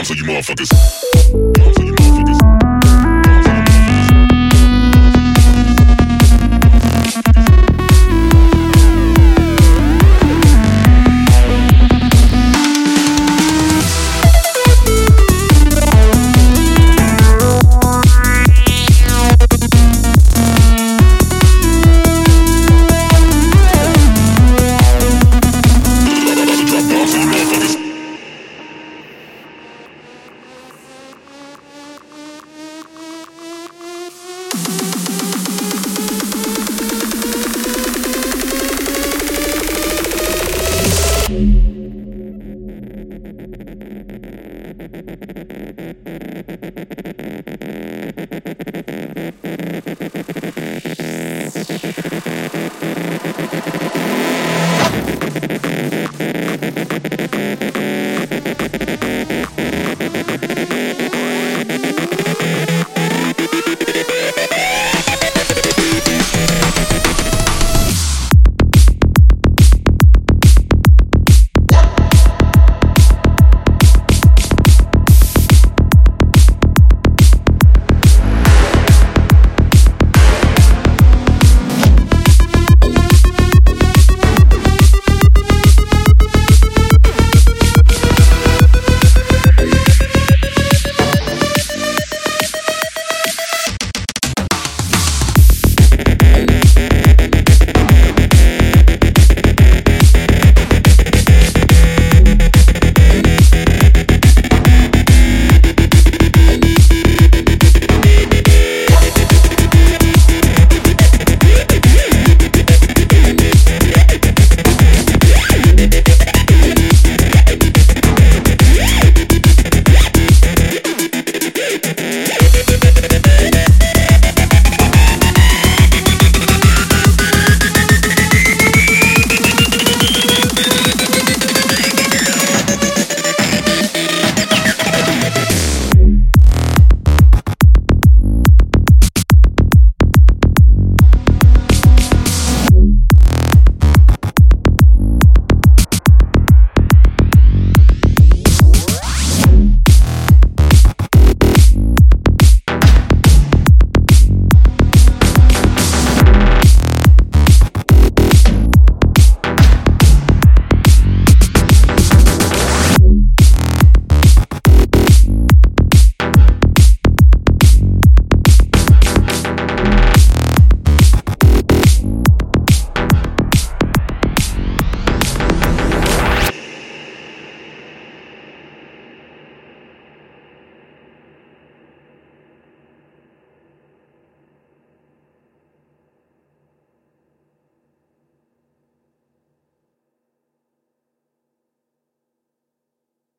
bombs on you motherfuckers.